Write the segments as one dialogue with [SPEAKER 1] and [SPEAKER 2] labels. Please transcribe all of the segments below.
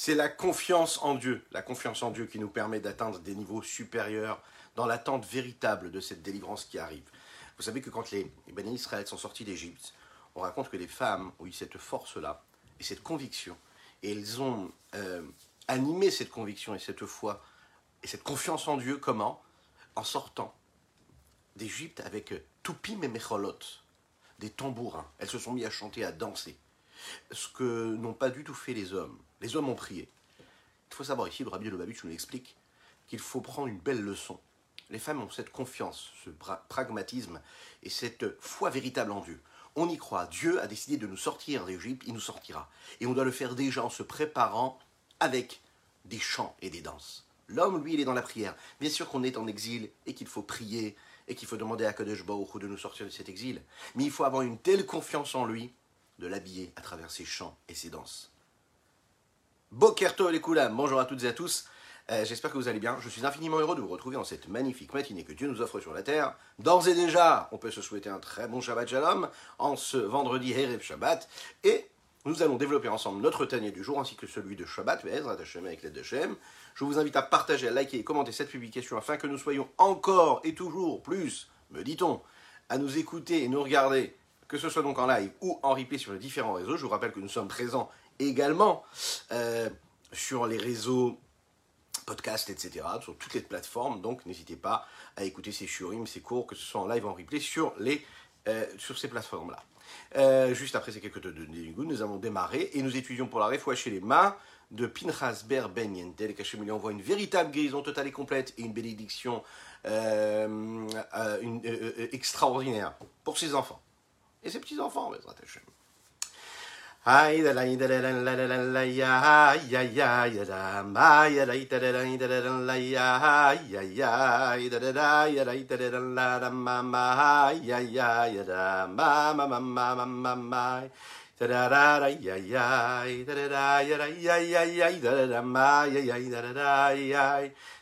[SPEAKER 1] c'est la confiance en Dieu, la confiance en Dieu qui nous permet d'atteindre des niveaux supérieurs dans l'attente véritable de cette délivrance qui arrive. Vous savez que quand les, les Bénis Israël sont sortis d'Égypte, on raconte que les femmes ont eu cette force-là et cette conviction, et elles ont euh, animé cette conviction et cette foi et cette confiance en Dieu comment? En sortant d'Égypte avec Toupim et Mecholot, des tambourins. Elles se sont mis à chanter, à danser. Ce que n'ont pas du tout fait les hommes. Les hommes ont prié. Il faut savoir ici, le rabbi de Lubavitch nous explique qu'il faut prendre une belle leçon. Les femmes ont cette confiance, ce pragmatisme et cette foi véritable en Dieu. On y croit. Dieu a décidé de nous sortir d'Égypte, il nous sortira. Et on doit le faire déjà en se préparant avec des chants et des danses. L'homme, lui, il est dans la prière. Bien sûr qu'on est en exil et qu'il faut prier et qu'il faut demander à Kadesh Baruch de nous sortir de cet exil. Mais il faut avoir une telle confiance en lui de l'habiller à travers ses chants et ses danses. Bokerto les bonjour à toutes et à tous. Euh, j'espère que vous allez bien. Je suis infiniment heureux de vous retrouver dans cette magnifique matinée que Dieu nous offre sur la terre. D'ores et déjà, on peut se souhaiter un très bon Shabbat Shalom en ce vendredi Erev Shabbat. Et nous allons développer ensemble notre tanier du jour ainsi que celui de Shabbat, avec l'aide de Shem. Je vous invite à partager, à liker et commenter cette publication afin que nous soyons encore et toujours plus, me dit-on, à nous écouter et nous regarder, que ce soit donc en live ou en replay sur les différents réseaux. Je vous rappelle que nous sommes présents également euh, sur les réseaux podcast, etc., sur toutes les plateformes. Donc n'hésitez pas à écouter ces shurim, ces cours, que ce soit en live ou en replay, sur, les, euh, sur ces plateformes-là. Euh, juste après ces quelques de nous avons démarré et nous étudions pour la réfoua chez les mains de Pinchas Ber Ben Yentel. Kachem lui envoie une véritable guérison totale et complète et une bénédiction extraordinaire pour ses enfants et ses petits-enfants, Hashem.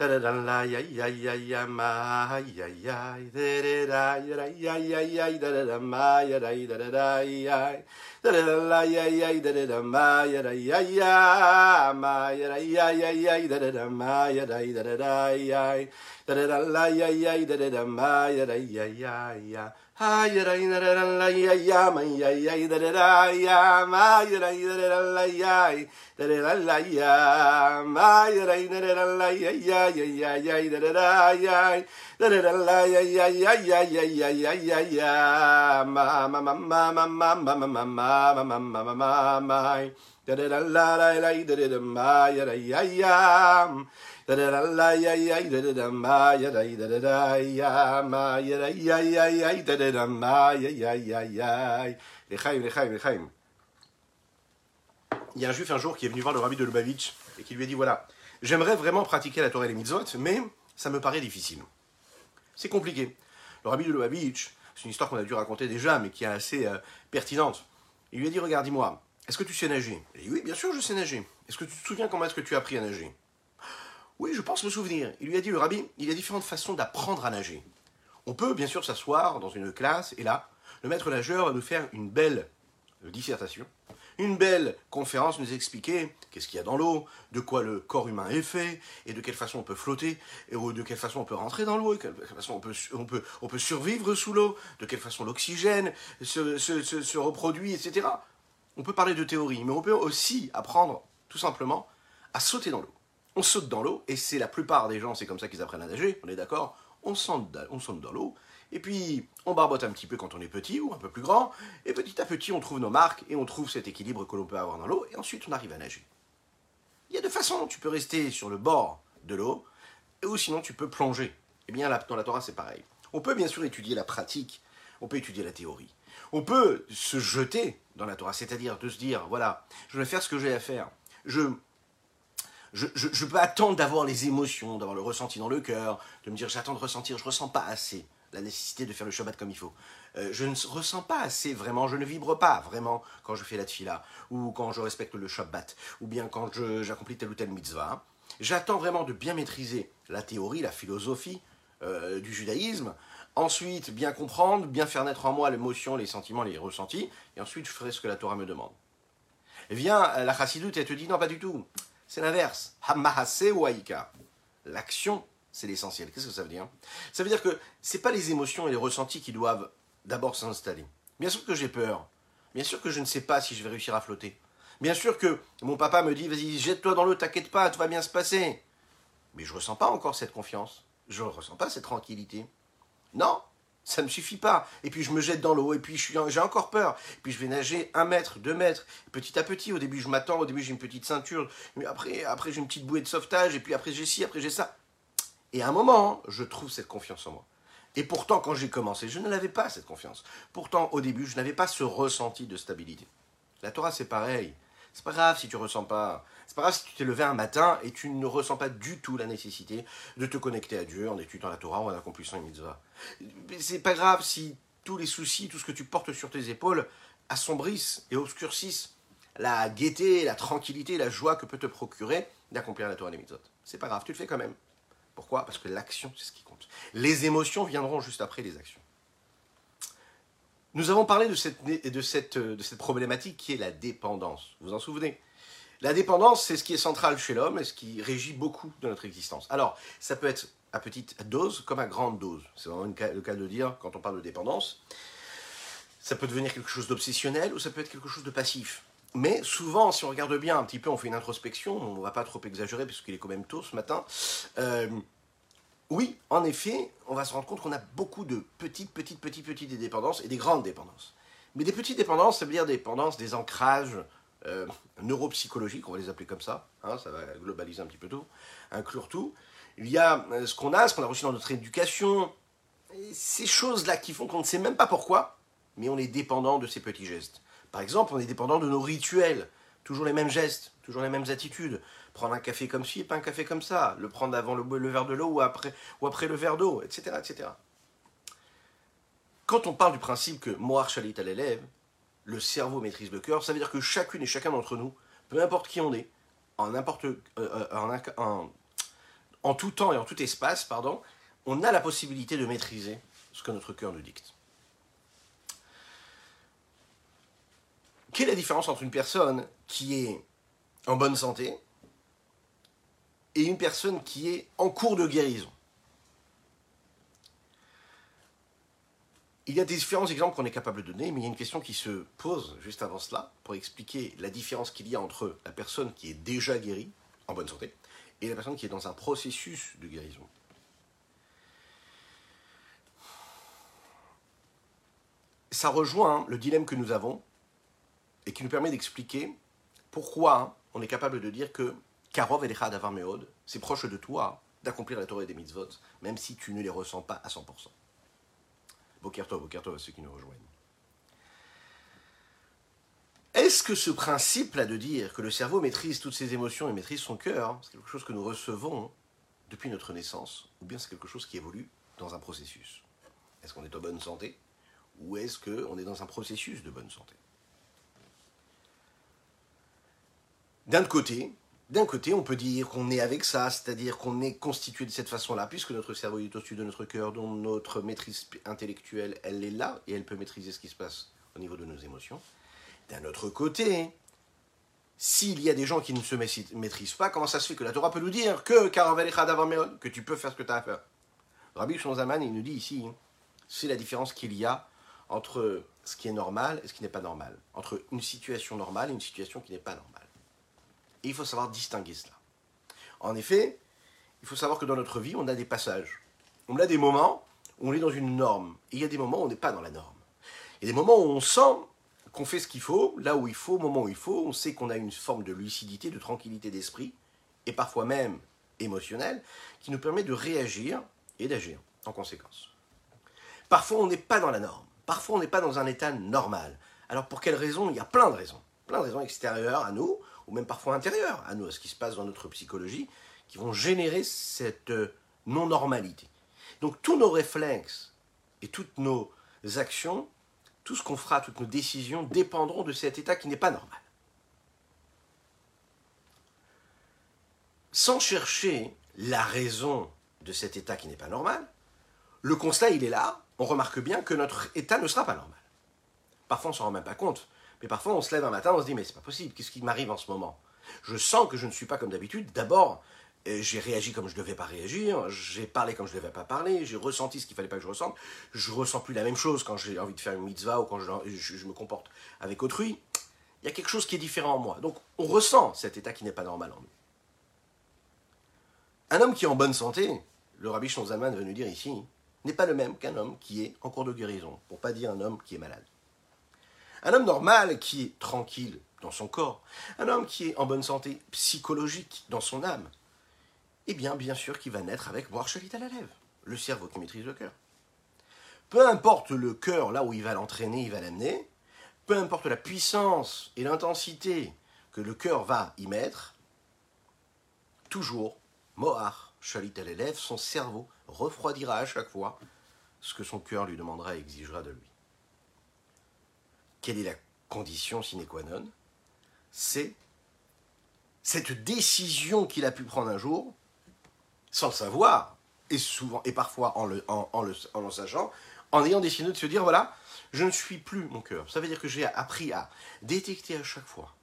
[SPEAKER 1] da da da la ya ya ya ya ma ya ya da da da ya ya ya ya da da da ma ya da da da ya da da la ya ya da da da ma ya da ya ya ma ya da ya ya ya da da da ma ya da da da da ya da da da la ya ya da da da ma ya da ya ya ya ha ya da da da la ya ya ma ya ya da da da ya ma ya da da da la ya da da da la ya ma ya da da da la ya ya ya ya da da da ya Il y a un juif un jour qui est venu voir le rabbi de Lubavitch et qui lui a dit voilà, j'aimerais vraiment pratiquer la Torah et les mitzvot, mais ça me paraît difficile. C'est compliqué. Le rabbi de Lubavitch, c'est une histoire qu'on a dû raconter déjà, mais qui est assez euh, pertinente. Il lui a dit regarde, dis-moi, est-ce que tu sais nager? Il a dit oui, bien sûr, je sais nager. Est-ce que tu te souviens comment est-ce que tu as appris à nager? Oui, je pense me souvenir. Il lui a dit le rabbi, il y a différentes façons d'apprendre à nager. On peut bien sûr s'asseoir dans une classe et là, le maître nageur va nous faire une belle dissertation une belle conférence nous expliquer qu'est-ce qu'il y a dans l'eau, de quoi le corps humain est fait, et de quelle façon on peut flotter, et de quelle façon on peut rentrer dans l'eau, et de quelle façon on peut, survivre sous l'eau, de quelle façon l'oxygène se, reproduit, etc. On peut parler de théorie, mais on peut aussi apprendre, tout simplement, à sauter dans l'eau. On saute dans l'eau, et c'est la plupart des gens, c'est comme ça qu'ils apprennent à nager, on est d'accord on saute dans l'eau, et puis on barbote un petit peu quand on est petit ou un peu plus grand, et petit à petit on trouve nos marques et on trouve cet équilibre que l'on peut avoir dans l'eau, et ensuite on arrive à nager. Il y a deux façons, tu peux rester sur le bord de l'eau, ou sinon tu peux plonger. Eh bien dans la Torah c'est pareil. On peut bien sûr étudier la pratique, on peut étudier la théorie. On peut se jeter dans la Torah, c'est-à-dire de se dire, voilà, je vais faire ce que j'ai à faire. Je, Je, je, peux attendre d'avoir les émotions, d'avoir le ressenti dans le cœur, de me dire j'attends de ressentir, je ne ressens pas assez la nécessité de faire le Shabbat comme il faut. Euh, je ne ressens pas assez vraiment, je ne vibre pas vraiment quand je fais la tfila, ou quand je respecte le Shabbat, ou bien quand j'accomplis telle ou telle mitzvah. J'attends vraiment de bien maîtriser la théorie, la philosophie euh, du judaïsme, ensuite bien comprendre, bien faire naître en moi l'émotion, les sentiments, les ressentis, et ensuite je ferai ce que la Torah me demande. Eh bien, la chassidoute, elle te dit non, pas du tout. C'est l'inverse. Hammahase waika. L'action, c'est l'essentiel. Qu'est-ce que ça veut dire? Ça veut dire que ce n'est pas les émotions et les ressentis qui doivent d'abord s'installer. Bien sûr que j'ai peur. Bien sûr que je ne sais pas si je vais réussir à flotter. Bien sûr que mon papa me dit vas-y, jette-toi dans l'eau, t'inquiète pas, tout va bien se passer. Mais je ne ressens pas encore cette confiance. Je ne ressens pas cette tranquillité. Non, ça ne me suffit pas. Et puis je me jette dans l'eau, et puis j'ai encore peur. Et puis je vais nager un mètre, deux mètres, petit à petit. Au début, je m'attends, au début, j'ai une petite ceinture, mais après, après j'ai une petite bouée de sauvetage, et puis après, j'ai ci, après, j'ai ça. Et à un moment, je trouve cette confiance en moi. Et pourtant, quand j'ai commencé, je ne l'avais pas, cette confiance. Pourtant, au début, je n'avais pas ce ressenti de stabilité. La Torah, c'est pareil. C'est pas grave si tu ressens pas. C'est pas grave si tu t'es levé un matin et tu ne ressens pas du tout la nécessité de te connecter à Dieu en étudiant la Torah ou en accomplissant une mitzvah. C'est pas grave si tous les soucis, tout ce que tu portes sur tes épaules assombrissent et obscurcissent la gaieté, la tranquillité, la joie que peut te procurer d'accomplir la Torah des mitzvot. C'est pas grave, tu le fais quand même. Pourquoi? Parce que l'action, c'est ce qui compte. Les émotions viendront juste après les actions. Nous avons parlé de cette, cette problématique qui est la dépendance. Vous vous en souvenez? La dépendance, c'est ce qui est central chez l'homme et ce qui régit beaucoup de notre existence. Alors, ça peut être à petite dose comme à grande dose. C'est vraiment le cas de dire quand on parle de dépendance. Ça peut devenir quelque chose d'obsessionnel ou ça peut être quelque chose de passif. Mais souvent, si on regarde bien un petit peu, on fait une introspection, on ne va pas trop exagérer puisqu'il est quand même tôt ce matin. Euh, oui, en effet, on va se rendre compte qu'on a beaucoup de petites, petites, petites, petites dépendances et des grandes dépendances. Mais des petites dépendances, ça veut dire des dépendances, des ancrages euh, neuropsychologiques, on va les appeler comme ça, hein, ça va globaliser un petit peu tout, inclure tout. Il y a euh, ce qu'on a, ce qu'on a reçu dans notre éducation, ces choses-là qui font qu'on ne sait même pas pourquoi, mais on est dépendant de ces petits gestes. Par exemple, on est dépendant de nos rituels, toujours les mêmes gestes, toujours les mêmes attitudes, prendre un café comme ci et pas un café comme ça, le prendre avant le, verre de l'eau ou après, ou après le verre d'eau, etc., etc. Quand on parle du principe que Moar Shalit à l'élève, le cerveau maîtrise le cœur, ça veut dire que chacune et chacun d'entre nous, peu importe qui on est, en, euh, euh, en tout temps et en tout espace, pardon, on a la possibilité de maîtriser ce que notre cœur nous dicte. Quelle est la différence entre une personne qui est en bonne santé et une personne qui est en cours de guérison? Il y a différents exemples qu'on est capable de donner, mais il y a une question qui se pose juste avant cela pour expliquer la différence qu'il y a entre la personne qui est déjà guérie, en bonne santé, et la personne qui est dans un processus de guérison. Ça rejoint le dilemme que nous avons et qui nous permet d'expliquer pourquoi on est capable de dire que Karov et d'avoir c'est proche de toi d'accomplir la Torah des mitzvot, même si tu ne les ressens pas à 100%. Bokertov, Bokertov à ceux qui nous rejoignent. Est-ce que ce principe-là de dire que le cerveau maîtrise toutes ses émotions et maîtrise son cœur, c'est quelque chose que nous recevons depuis notre naissance, ou bien c'est quelque chose qui évolue dans un processus? Est-ce qu'on est en bonne santé, ou est-ce qu'on est dans un processus de bonne santé? D'un côté, d'un côté, on peut dire qu'on est avec ça, c'est-à-dire qu'on est constitué de cette façon-là, puisque notre cerveau est au-dessus de notre cœur, dont notre maîtrise intellectuelle, elle est là, et elle peut maîtriser ce qui se passe au niveau de nos émotions. D'un autre côté, s'il y a des gens qui ne se maîtrisent pas, comment ça se fait que la Torah peut nous dire que que tu peux faire ce que tu as à faire? Rabbi Shonzaman, il nous dit ici, c'est la différence qu'il y a entre ce qui est normal et ce qui n'est pas normal, entre une situation normale et une situation qui n'est pas normale. Et il faut savoir distinguer cela. En effet, il faut savoir que dans notre vie, on a des passages. On a des moments où on est dans une norme. Et il y a des moments où on n'est pas dans la norme. Il y a des moments où on sent qu'on fait ce qu'il faut, là où il faut, au moment où il faut. On sait qu'on a une forme de lucidité, de tranquillité d'esprit, et parfois même émotionnelle, qui nous permet de réagir et d'agir en conséquence. Parfois, on n'est pas dans la norme. Parfois, on n'est pas dans un état normal. Alors, pour quelles raisons Il y a plein de raisons. Plein de raisons extérieures à nous, ou même parfois intérieures à nous, à ce qui se passe dans notre psychologie, qui vont générer cette euh, non-normalité. Donc tous nos réflexes et toutes nos actions, tout ce qu'on fera, toutes nos décisions dépendront de cet état qui n'est pas normal. Sans chercher la raison de cet état qui n'est pas normal, le constat, il est là, on remarque bien que notre état ne sera pas normal. Parfois, on ne s'en rend même pas compte. Mais parfois, on se lève un matin, on se dit, mais c'est pas possible, qu'est-ce qui m'arrive en ce moment? Je sens que je ne suis pas comme d'habitude. D'abord, euh, j'ai réagi comme je ne devais pas réagir, j'ai parlé comme je ne devais pas parler, j'ai ressenti ce qu'il fallait pas que je ressente, je ressens plus la même chose quand j'ai envie de faire une mitzvah ou quand je, me comporte avec autrui. Il y a quelque chose qui est différent en moi. Donc on ressent cet état qui n'est pas normal en nous. Un homme qui est en bonne santé, le rabbi Shonzalman veut nous dire ici, n'est pas le même qu'un homme qui est en cours de guérison, pour pas dire un homme qui est malade. Un homme normal qui est tranquille dans son corps, un homme qui est en bonne santé psychologique dans son âme, eh bien, bien sûr qu'il va naître avec boire chalit à la le cerveau qui maîtrise le cœur. Peu importe le cœur, là où il va l'entraîner, il va l'amener, peu importe la puissance et l'intensité que le cœur va y mettre, toujours, Mohar, chalit à l'élève, son cerveau refroidira à chaque fois ce que son cœur lui demandera et exigera de lui. Quelle est la condition sine qua non C'est cette décision qu'il a pu prendre un jour, sans le savoir, et souvent et parfois en le, sachant, en ayant décidé de se dire voilà, je ne suis plus mon cœur. Ça veut dire que j'ai appris à détecter à chaque fois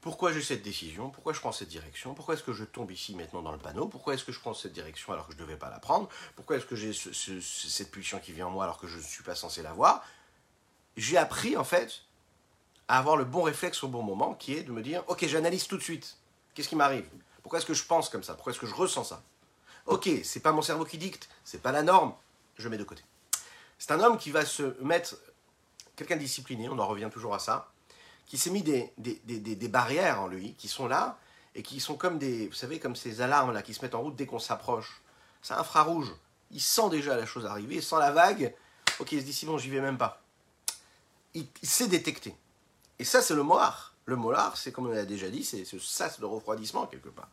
[SPEAKER 1] pourquoi j'ai cette décision, pourquoi je prends cette direction, pourquoi est-ce que je tombe ici maintenant dans le panneau, pourquoi est-ce que je prends cette direction alors que je ne devais pas la prendre, pourquoi est-ce que j'ai cette pulsion qui vient en moi alors que je ne suis pas censé l'avoir. J'ai appris en fait à avoir le bon réflexe au bon moment qui est de me dire ok j'analyse tout de suite, qu'est-ce qui m'arrive, pourquoi est-ce que je pense comme ça, pourquoi est-ce que je ressens ça? Ok, c'est pas mon cerveau qui dicte, c'est pas la norme, je mets de côté. C'est un homme qui va se mettre, quelqu'un discipliné, on en revient toujours à ça, qui s'est mis des, des, barrières en lui, qui sont là, et qui sont comme des, vous savez, comme ces alarmes là qui se mettent en route dès qu'on s'approche. C'est infrarouge. Il sent déjà la chose arriver, il sent la vague. Ok, il se dit si bon, j'y vais même pas. Il, sait détecter. Et ça, c'est le molar. Le molar, c'est comme on l'a déjà dit, c'est ce sas de refroidissement quelque part.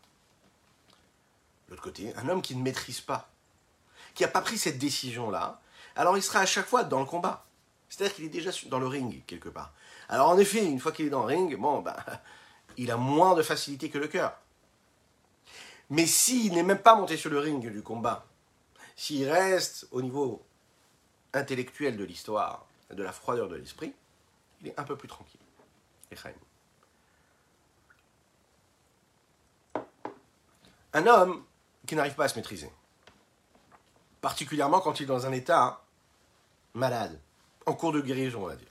[SPEAKER 1] L'autre côté, un homme qui ne maîtrise pas, qui n'a pas pris cette décision-là, alors il sera à chaque fois dans le combat. C'est-à-dire qu'il est déjà dans le ring quelque part. Alors en effet, une fois qu'il est dans le ring, bon, ben, il a moins de facilité que le cœur. Mais s'il n'est même pas monté sur le ring du combat, s'il reste au niveau intellectuel de l'histoire, de la froideur de l'esprit, il est un peu plus tranquille. Un homme qui n'arrive pas à se maîtriser, particulièrement quand il est dans un état malade, en cours de guérison, on va dire.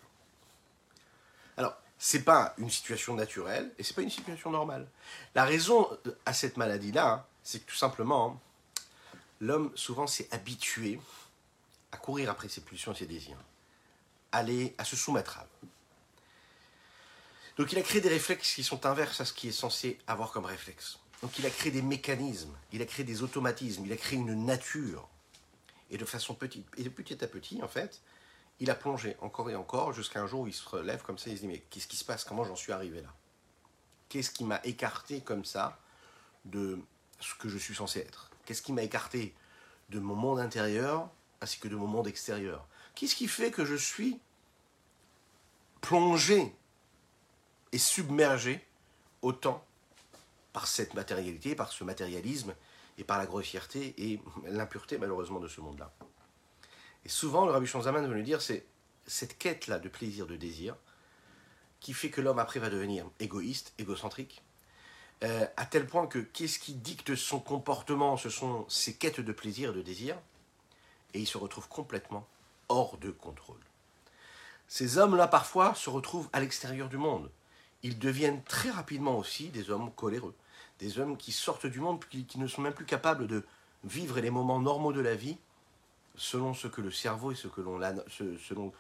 [SPEAKER 1] Alors, c'est pas une situation naturelle et c'est pas une situation normale. La raison à cette maladie-là, hein, c'est que tout simplement, l'homme souvent s'est habitué à courir après ses pulsions et ses désirs, à, se soumettre à eux. Donc il a créé des réflexes qui sont inverses à ce qui est censé avoir comme réflexe. Donc il a créé des mécanismes, il a créé des automatismes, il a créé une nature. Et de façon petite, et petit à petit, en fait, il a plongé encore et encore jusqu'à un jour où il se relève comme ça, il se dit mais qu'est-ce qui se passe? Comment j'en suis arrivé là? Qu'est-ce qui m'a écarté comme ça de ce que je suis censé être? Qu'est-ce qui m'a écarté de mon monde intérieur ainsi que de mon monde extérieur? Qu'est-ce qui fait que je suis plongé et submergé autant par cette matérialité, par ce matérialisme et par la grossièreté et l'impureté malheureusement de ce monde-là? Et souvent, le Rabbi Shonzaman veut nous dire, c'est cette quête-là de plaisir, de désir, qui fait que l'homme après va devenir égoïste, égocentrique, euh, à tel point que qu'est-ce qui dicte son comportement? Ce sont ses quêtes de plaisir, de désir, et il se retrouve complètement hors de contrôle. Ces hommes-là, parfois, se retrouvent à l'extérieur du monde. Ils deviennent très rapidement aussi des hommes coléreux, des hommes qui sortent du monde, qui, qui ne sont même plus capables de vivre les moments normaux de la vie selon ce que le cerveau et ce que, l'on, selon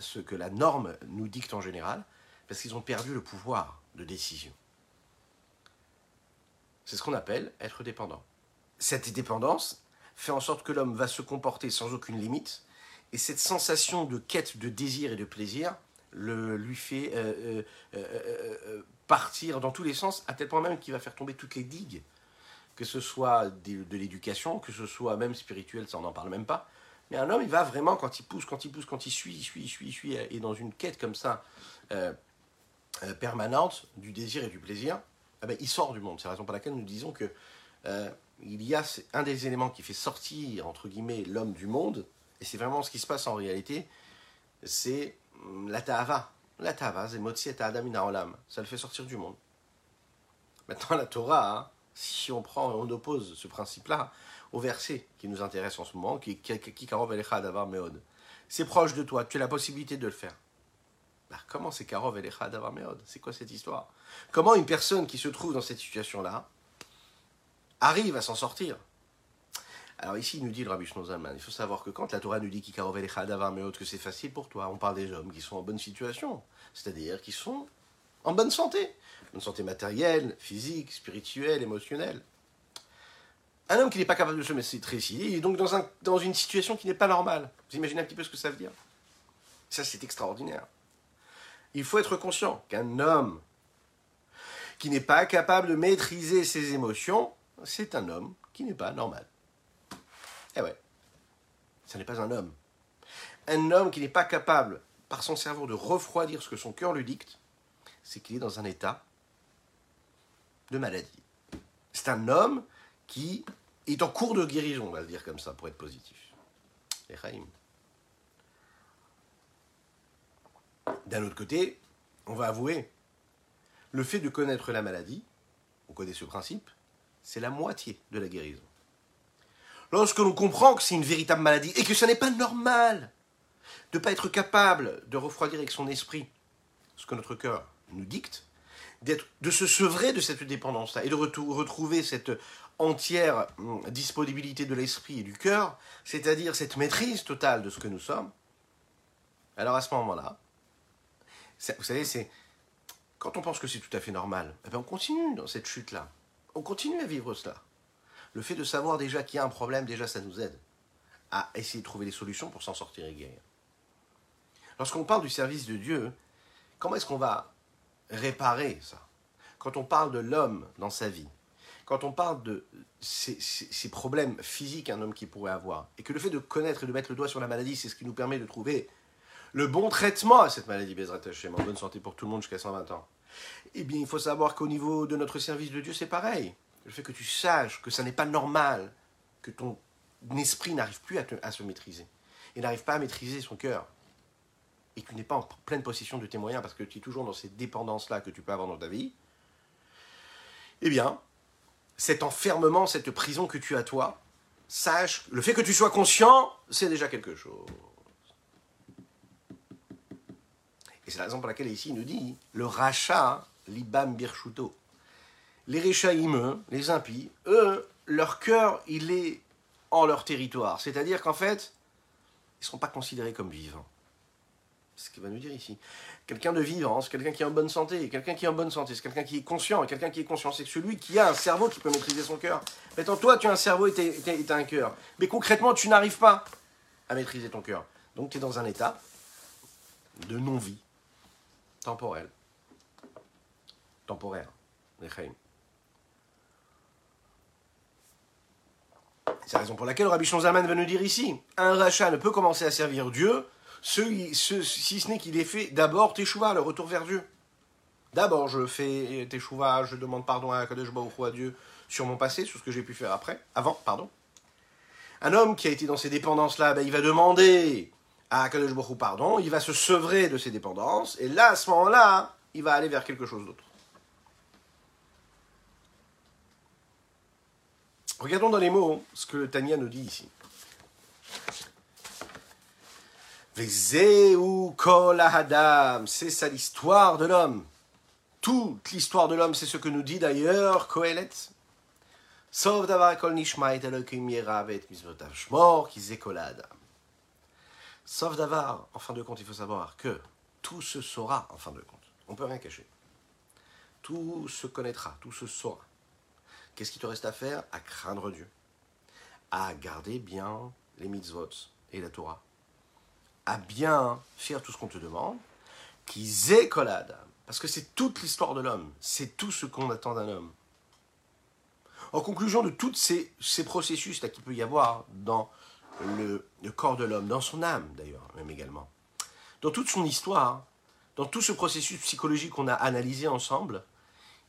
[SPEAKER 1] ce que la norme nous dicte en général, parce qu'ils ont perdu le pouvoir de décision. C'est ce qu'on appelle être dépendant. Cette dépendance fait en sorte que l'homme va se comporter sans aucune limite, et cette sensation de quête de désir et de plaisir le, lui fait euh, euh, partir dans tous les sens, à tel point même qu'il va faire tomber toutes les digues, que ce soit de, l'éducation, que ce soit même spirituel, ça on n'en parle même pas. Mais un homme, il va vraiment, quand il pousse, quand il pousse, quand il suit, il suit, il suit, il suit, et dans une quête comme ça, permanente, du désir et du plaisir, eh ben, il sort du monde. C'est la raison pour laquelle nous disons que il y a un des éléments qui fait sortir, entre guillemets, l'homme du monde, et c'est vraiment ce qui se passe en réalité, c'est hum, la ta'ava. La ta'ava, c'est et adam olam. Ça le fait sortir du monde. Maintenant, la Torah, hein, si on prend, on oppose ce principe-là au verset qui nous intéresse en ce moment, qui est meod. C'est proche de toi, tu as la possibilité de le faire. Bah, comment c'est karov elecha d'avar meod? C'est quoi cette histoire? Comment une personne qui se trouve dans cette situation-là arrive à s'en sortir? Alors ici, il nous dit le Rabbi Shnozalman, il faut savoir que quand la Torah nous dit que c'est facile pour toi, on parle des hommes qui sont en bonne situation, c'est-à-dire qui sont en bonne santé, bonne santé matérielle, physique, spirituelle, émotionnelle. Un homme qui n'est pas capable de se maîtriser, il est donc dans une situation qui n'est pas normale. Vous imaginez un petit peu ce que ça veut dire? Ça, c'est extraordinaire. Il faut être conscient qu'un homme qui n'est pas capable de maîtriser ses émotions, c'est un homme qui n'est pas normal. Eh ouais, ce n'est pas un homme. Un homme qui n'est pas capable, par son cerveau, de refroidir ce que son cœur lui dicte, c'est qu'il est dans un état de maladie. C'est un homme qui est en cours de guérison, on va le dire comme ça, pour être positif. D'un autre côté, on va avouer, le fait de connaître la maladie, on connaît ce principe, c'est la moitié de la guérison. Lorsque l'on comprend que c'est une véritable maladie et que ce n'est pas normal de ne pas être capable de refroidir avec son esprit ce que notre cœur nous dicte, de se sevrer de cette dépendance-là et de retrouver cette entière hum, disponibilité de l'esprit et du cœur, c'est-à-dire cette maîtrise totale de ce que nous sommes, alors à ce moment-là, vous savez, c'est quand on pense que c'est tout à fait normal, eh bien on continue dans cette chute-là. On continue à vivre cela. Le fait de savoir déjà qu'il y a un problème, déjà ça nous aide à essayer de trouver des solutions pour s'en sortir et guérir. Lorsqu'on parle du service de Dieu, comment est-ce qu'on va réparer ça? Quand on parle de l'homme dans sa vie, quand on parle de ces, problèmes physiques qu'un homme qui pourrait avoir, et que le fait de connaître et de mettre le doigt sur la maladie, c'est ce qui nous permet de trouver le bon traitement à cette maladie Bezrat Hashem, en bonne santé pour tout le monde jusqu'à 120 ans, eh bien, il faut savoir qu'au niveau de notre service de Dieu, c'est pareil. Le fait que tu saches que ça n'est pas normal, que ton esprit n'arrive plus à, se maîtriser, et n'arrive pas à maîtriser son cœur, et que tu n'es pas en pleine possession de tes moyens parce que tu es toujours dans ces dépendances-là que tu peux avoir dans ta vie, eh bien, cet enfermement, cette prison que tu as toi, sache, le fait que tu sois conscient, c'est déjà quelque chose. Et c'est la raison pour laquelle ici il nous dit le rachat, l'ibam birchuto. Les réchaïm, les impies, eux, leur cœur, il est en leur territoire. C'est-à-dire qu'en fait, ils ne sont pas considérés comme vivants. C'est ce qu'il va nous dire ici. Quelqu'un de vivant, c'est quelqu'un qui est en bonne santé. Quelqu'un qui est en bonne santé, c'est quelqu'un qui est conscient. Quelqu'un qui est conscient, c'est celui qui a un cerveau qui peut maîtriser son cœur. Maintenant, toi, tu as un cerveau et tu as un cœur. Mais concrètement, tu n'arrives pas à maîtriser ton cœur. Donc, tu es dans un état de non-vie temporel, temporaire, C'est la raison pour laquelle Rabbi Shonzaman va nous dire ici un rachat ne peut commencer à servir Dieu si ce n'est qu'il ait fait d'abord Teshuvah, le retour vers Dieu. D'abord, je fais Teshuvah, je demande pardon à Kadosh Baruch à Dieu sur mon passé, sur ce que j'ai pu faire après, avant, pardon. Un homme qui a été dans ces dépendances-là, ben, il va demander à Kadosh Baruch pardon, il va se sevrer de ses dépendances, et là, à ce moment-là, il va aller vers quelque chose d'autre. Regardons dans les mots ce que Tania nous dit ici. c'est ça l'histoire de l'homme. Toute l'histoire de l'homme, c'est ce que nous dit d'ailleurs Kohelet. Sauf d'avoir kol yeravet mizvotav shmor adam. Sauf d'avoir, en fin de compte, il faut savoir que tout se saura, en fin de compte. On ne peut rien cacher. Tout se connaîtra, tout se saura. Qu'est-ce qui te reste à faire À craindre Dieu. À garder bien les mitzvot et la Torah. À bien faire tout ce qu'on te demande. qui zékolad, parce que c'est toute l'histoire de l'homme, c'est tout ce qu'on attend d'un homme. En conclusion de tous ces, ces processus qu'il peut y avoir dans le, le corps de l'homme, dans son âme d'ailleurs, même également, dans toute son histoire, dans tout ce processus psychologique qu'on a analysé ensemble,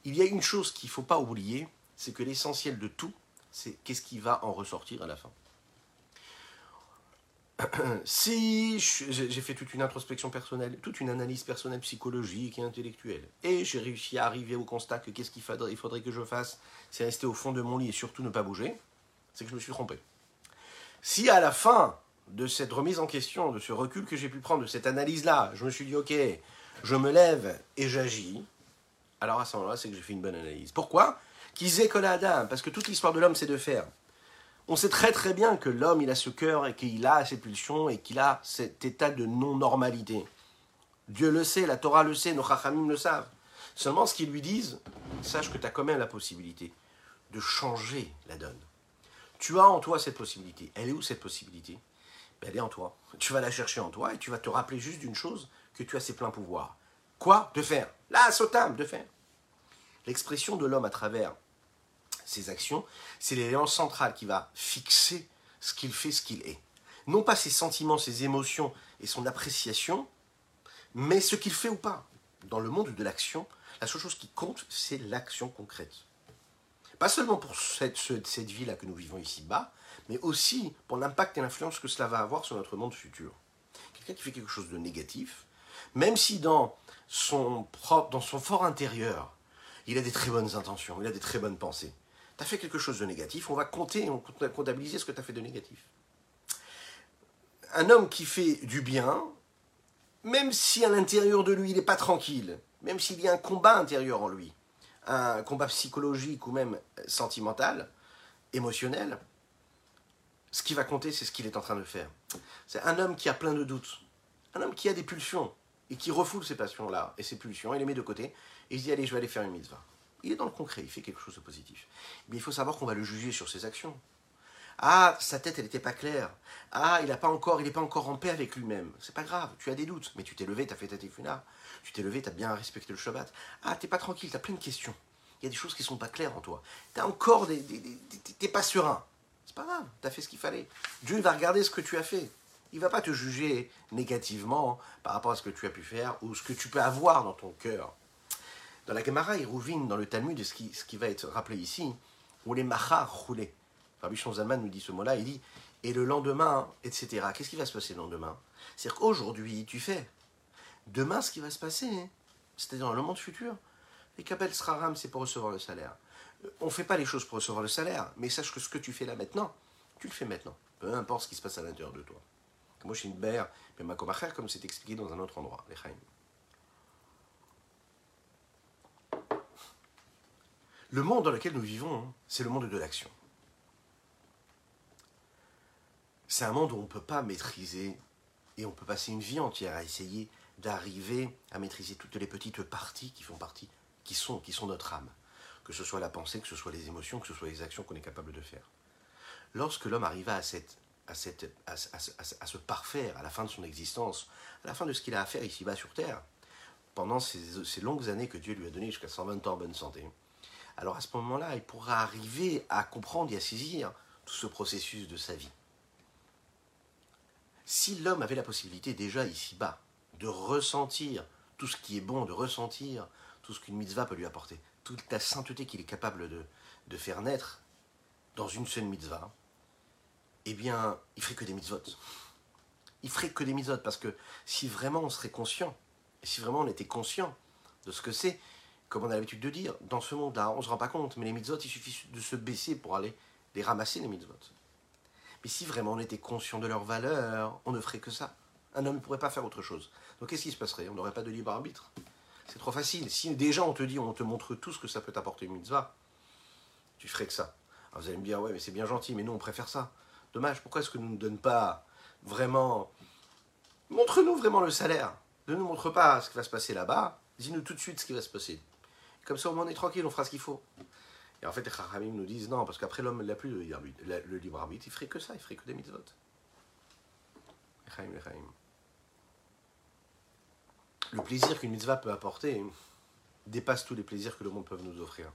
[SPEAKER 1] il y a une chose qu'il ne faut pas oublier, c'est que l'essentiel de tout, c'est qu'est-ce qui va en ressortir à la fin. si j'ai fait toute une introspection personnelle, toute une analyse personnelle, psychologique et intellectuelle, et j'ai réussi à arriver au constat que qu'est-ce qu'il faudrait, il faudrait que je fasse, c'est rester au fond de mon lit et surtout ne pas bouger, c'est que je me suis trompé. Si à la fin de cette remise en question, de ce recul que j'ai pu prendre, de cette analyse-là, je me suis dit, ok, je me lève et j'agis, alors à ce moment-là, c'est que j'ai fait une bonne analyse. Pourquoi? Parce que toute l'histoire de l'homme, c'est de faire. On sait très très bien que l'homme, il a ce cœur et qu'il a ses pulsions et qu'il a cet état de non-normalité. Dieu le sait, la Torah le sait, nos chachamim le savent. Seulement, ce qu'ils lui disent, sache que tu as quand même la possibilité de changer la donne. Tu as en toi cette possibilité. Elle est où cette possibilité? Ben, Elle est en toi. Tu vas la chercher en toi et tu vas te rappeler juste d'une chose, que tu as ses pleins pouvoirs. Quoi? De faire. Là, sotam, de faire. L'expression de l'homme à travers ses actions, c'est l'élément central qui va fixer ce qu'il fait, ce qu'il est. Non pas ses sentiments, ses émotions et son appréciation, mais ce qu'il fait ou pas. Dans le monde de l'action, la seule chose qui compte, c'est l'action concrète. Pas seulement pour cette, cette vie-là que nous vivons ici-bas, mais aussi pour l'impact et l'influence que cela va avoir sur notre monde futur. Quelqu'un qui fait quelque chose de négatif, même si dans son, propre, dans son fort intérieur, il a des très bonnes intentions, il a des très bonnes pensées, tu fait quelque chose de négatif, on va compter, on va comptabiliser ce que tu as fait de négatif. Un homme qui fait du bien, même si à l'intérieur de lui il n'est pas tranquille, même s'il y a un combat intérieur en lui, un combat psychologique ou même sentimental, émotionnel, ce qui va compter, c'est ce qu'il est en train de faire. C'est un homme qui a plein de doutes, un homme qui a des pulsions et qui refoule ces passions-là et ces pulsions, il les met de côté et il dit allez, je vais aller faire une mitzvah. Il est dans le concret, il fait quelque chose de positif. Mais il faut savoir qu'on va le juger sur ses actions. Ah, sa tête, elle n'était pas claire. Ah, il n'est pas encore, en paix avec lui-même. C'est pas grave, tu as des doutes, mais tu t'es levé, tu as fait ta tefuna. Tu t'es levé, tu as bien respecté le Shabbat. Ah, t'es pas tranquille, tu as plein de questions. Il y a des choses qui sont pas claires en toi. Tu as encore des, t'es pas serein. C'est pas grave, tu as fait ce qu'il fallait. Dieu va regarder ce que tu as fait. Il va pas te juger négativement par rapport à ce que tu as pu faire ou ce que tu peux avoir dans ton cœur. Dans la Gemara, il rouvine dans le Talmud, qui, ce qui va être rappelé ici, où les machar roulés. Rabbi Zalman nous dit ce mot-là, il dit et le lendemain, etc. Qu'est-ce qui va se passer le lendemain? C'est-à-dire qu'aujourd'hui, tu fais. Demain, ce qui va se passer, c'est-à-dire dans le monde futur, les Kabel Sraram, c'est pour recevoir le salaire. Euh, on ne fait pas les choses pour recevoir le salaire, mais sache que ce que tu fais là maintenant, tu le fais maintenant. Peu importe ce qui se passe à l'intérieur de toi. Moi, je suis une bère, mais ma comme c'est expliqué dans un autre endroit, les Le monde dans lequel nous vivons, hein, c'est le monde de l'action. C'est un monde où on ne peut pas maîtriser et on peut passer une vie entière à essayer d'arriver à maîtriser toutes les petites parties qui font partie, qui sont, qui sont notre âme. Que ce soit la pensée, que ce soit les émotions, que ce soit les actions qu'on est capable de faire. Lorsque l'homme arriva à, cette, à, se parfaire à la fin de son existence, à la fin de ce qu'il a à faire ici-bas sur Terre, pendant ces, ces longues années que Dieu lui a données jusqu'à 120 ans en bonne santé, alors à ce moment-là, il pourra arriver à comprendre et à saisir tout ce processus de sa vie. Si l'homme avait la possibilité déjà ici-bas de ressentir tout ce qui est bon, de ressentir tout ce qu'une mitzvah peut lui apporter, toute la sainteté qu'il est capable de, faire naître dans une seule mitzvah, eh bien, il ferait que des mitzvot. Il ferait que des mitzvot, parce que si vraiment on serait conscient, si vraiment on était conscient de ce que c'est, comme on a l'habitude de dire, dans ce monde-là, on ne se rend pas compte, mais les mitzvot, il suffit de se baisser pour aller les ramasser, les mitzvot. Mais si vraiment on était conscient de leur valeur, on ne ferait que ça. Un homme ne pourrait pas faire autre chose. Donc qu'est-ce qui se passerait? On n'aurait pas de libre arbitre. C'est trop facile. Si déjà on te dit, on te montre tout ce que ça peut t'apporter une mitzvah, tu ferais que ça. Alors vous allez me dire, ouais, mais c'est bien gentil, mais nous on préfère ça. Dommage, pourquoi est-ce que nous ne donne pas vraiment. Montre-nous vraiment le salaire. Ne nous montre pas ce qui va se passer là-bas. Dis-nous tout de suite ce qui va se passer. Comme ça, on est tranquille, on fera ce qu'il faut. Et en fait, les Chachamim nous disent non, parce qu'après, l'homme n'a plus le libre arbitre, il ferait que ça, il ferait que des mitzvot. le plaisir qu'une mitzvah peut apporter dépasse tous les plaisirs que le monde peut nous offrir.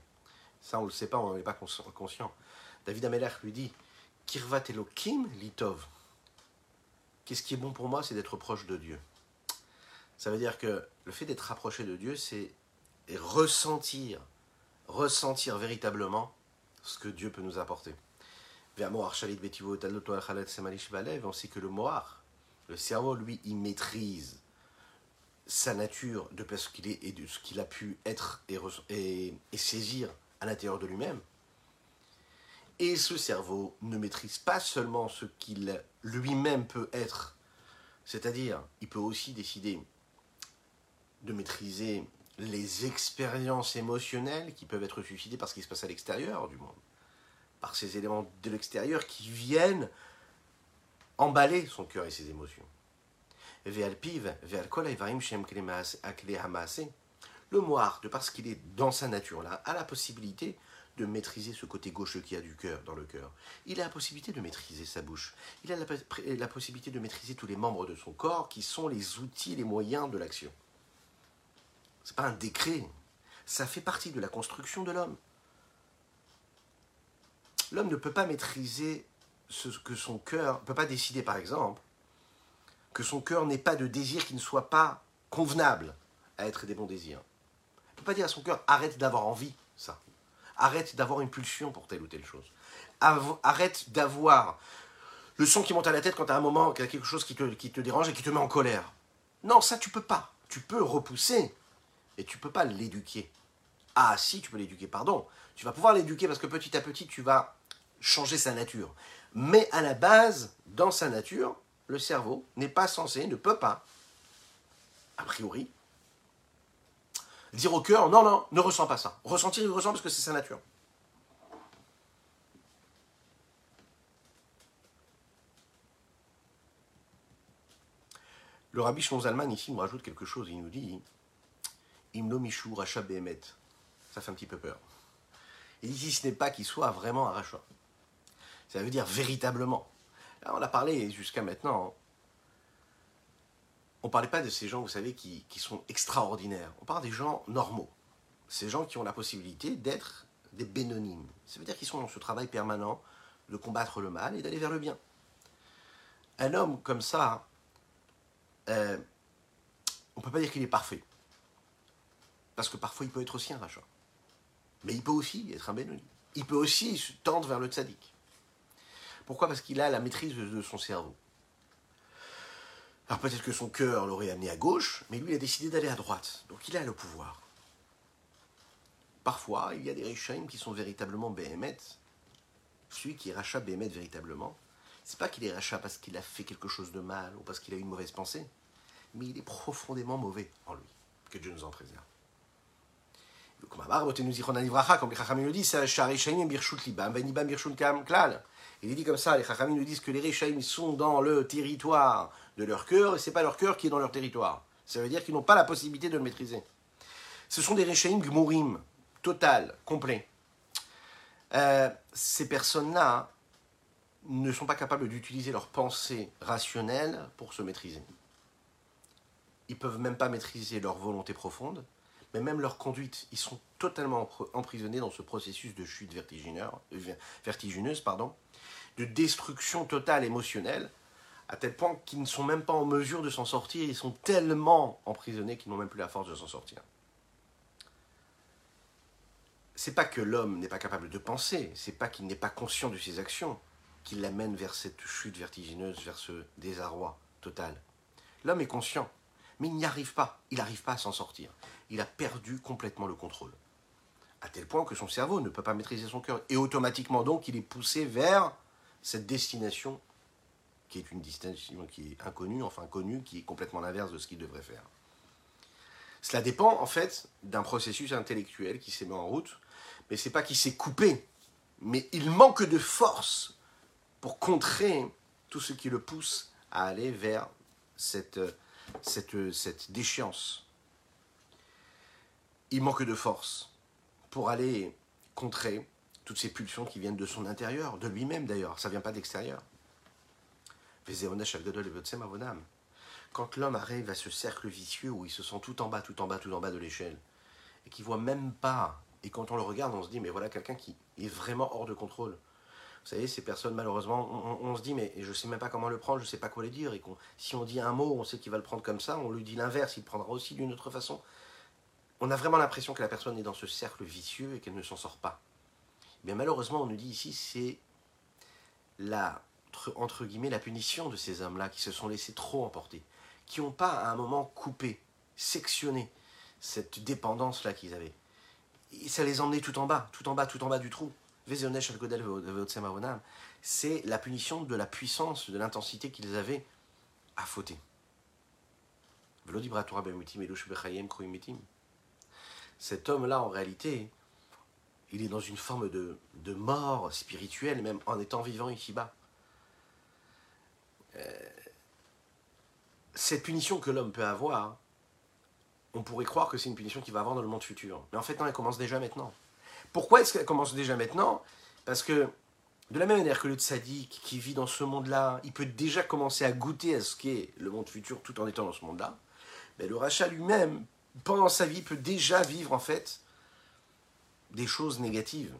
[SPEAKER 1] Ça, on ne le sait pas, on n'en est pas conscient. David Amelech lui dit Kirvat Elohim litov. Qu'est-ce qui est bon pour moi C'est d'être proche de Dieu. Ça veut dire que le fait d'être rapproché de Dieu, c'est ressentir, ressentir véritablement ce que Dieu peut nous apporter. On sait que le Moar, le cerveau, lui, il maîtrise sa nature de ce qu'il est et de ce qu'il a pu être et, et saisir à l'intérieur de lui-même. Et ce cerveau ne maîtrise pas seulement ce qu'il lui-même peut être, c'est-à-dire il peut aussi décider de maîtriser les expériences émotionnelles qui peuvent être suscitées par ce qui se passe à l'extérieur du monde, par ces éléments de l'extérieur qui viennent emballer son cœur et ses émotions. Le moire, de parce qu'il est dans sa nature là, a la possibilité de maîtriser ce côté gauche qui a du cœur dans le cœur. Il a la possibilité de maîtriser sa bouche. Il a la, la possibilité de maîtriser tous les membres de son corps qui sont les outils, les moyens de l'action. C'est pas un décret. Ça fait partie de la construction de l'homme. L'homme ne peut pas maîtriser ce que son cœur, ne peut pas décider par exemple que son cœur n'ait pas de désir qui ne soit pas convenable à être des bons désirs. Il ne peut pas dire à son cœur arrête d'avoir envie, ça. Arrête d'avoir une pulsion pour telle ou telle chose. Arrête d'avoir le son qui monte à la tête quand à un moment, il y a quelque chose qui te, qui te dérange et qui te met en colère. Non, ça tu peux pas. Tu peux repousser, et tu peux pas l'éduquer. Ah si, tu peux l'éduquer, pardon. Tu vas pouvoir l'éduquer parce que petit à petit, tu vas changer sa nature. Mais à la base, dans sa nature, le cerveau n'est pas censé, ne peut pas, a priori, dire au cœur, non, non, ne ressens pas ça. Ressentir, il ressent parce que c'est sa nature. Le rabbi Shonzalman ici nous rajoute quelque chose. Il nous dit Imno Mishou Racha Behemet. Ça fait un petit peu peur. Il dit si ce n'est pas qu'il soit vraiment un rachat. Ça veut dire véritablement. on a parlé jusqu'à maintenant. On ne parlait pas de ces gens, vous savez, qui, qui sont extraordinaires. On parle des gens normaux. Ces gens qui ont la possibilité d'être des bénonymes. Ça veut dire qu'ils sont dans ce travail permanent de combattre le mal et d'aller vers le bien. Un homme comme ça, euh, on ne peut pas dire qu'il est parfait. Parce que parfois, il peut être aussi un rachat. Mais il peut aussi être un Benoni. Il peut aussi se tendre vers le tzaddik. Pourquoi? Parce qu'il a la maîtrise de son cerveau. Alors peut-être que son cœur l'aurait amené à gauche, mais lui a décidé d'aller à droite. Donc il a le pouvoir. Parfois, il y a des Rishaim qui sont véritablement Béhémet. Celui qui est rachat Béhémet véritablement, c'est pas qu'il est rachat parce qu'il a fait quelque chose de mal ou parce qu'il a une mauvaise pensée, mais il est profondément mauvais en lui. Que Dieu nous en préserve. Comme les Chachamim nous disent, Il est dit comme ça, les Chachamim nous disent que les Rechaim sont dans le territoire de leur cœur, et ce n'est pas leur cœur qui est dans leur territoire. Ça veut dire qu'ils n'ont pas la possibilité de le maîtriser. Ce sont des Rechaim gmurim, total, complet. Euh, ces personnes-là ne sont pas capables d'utiliser leur pensée rationnelle pour se maîtriser. Ils peuvent même pas maîtriser leur volonté profonde, mais même leur conduite, ils sont totalement emprisonnés dans ce processus de chute vertigineuse, pardon, de destruction totale émotionnelle, à tel point qu'ils ne sont même pas en mesure de s'en sortir, ils sont tellement emprisonnés qu'ils n'ont même plus la force de s'en sortir. C'est pas que l'homme n'est pas capable de penser, c'est pas qu'il n'est pas conscient de ses actions qui l'amène vers cette chute vertigineuse, vers ce désarroi total. L'homme est conscient, mais il n'y arrive pas, il n'arrive pas à s'en sortir il a perdu complètement le contrôle. À tel point que son cerveau ne peut pas maîtriser son cœur. Et automatiquement, donc, il est poussé vers cette destination qui est une destination qui est inconnue, enfin connue, qui est complètement l'inverse de ce qu'il devrait faire. Cela dépend en fait d'un processus intellectuel qui s'est mis en route, mais c'est pas qu'il s'est coupé, mais il manque de force pour contrer tout ce qui le pousse à aller vers cette, cette, cette déchéance il manque de force pour aller contrer toutes ces pulsions qui viennent de son intérieur, de lui-même d'ailleurs, ça ne vient pas d'extérieur. quand l'homme arrive à ce cercle vicieux où il se sent tout en bas, tout en bas, tout en bas de l'échelle, et qu'il voit même pas, et quand on le regarde, on se dit, mais voilà quelqu'un qui est vraiment hors de contrôle. Vous savez, ces personnes, malheureusement, on, se dit, mais je ne sais même pas comment le prendre, je ne sais pas quoi le dire, et si on dit un mot, on sait qu'il va le prendre comme ça, on lui dit l'inverse, il le prendra aussi d'une autre façon. On a vraiment l'impression que la personne est dans ce cercle vicieux et qu'elle ne s'en sort pas. Mais malheureusement, on nous dit ici, c'est la, entre guillemets, la punition de ces hommes-là qui se sont laissés trop emporter qui n'ont pas à un moment coupé, sectionné cette dépendance-là qu'ils avaient. Et ça les emmenait tout en bas, tout en bas, tout en bas du trou. C'est la punition de la puissance, de l'intensité qu'ils avaient à fauter. Cet homme-là, en réalité, il est dans une forme de, de mort spirituelle, même en étant vivant ici-bas. Euh, cette punition que l'homme peut avoir, on pourrait croire que c'est une punition qu'il va avoir dans le monde futur. Mais en fait, non, elle commence déjà maintenant. Pourquoi est-ce qu'elle commence déjà maintenant? Parce que, de la même manière que le tzaddik qui vit dans ce monde-là, il peut déjà commencer à goûter à ce qu'est le monde futur tout en étant dans ce monde-là, mais le rachat lui-même, pendant sa vie, peut déjà vivre en fait des choses négatives.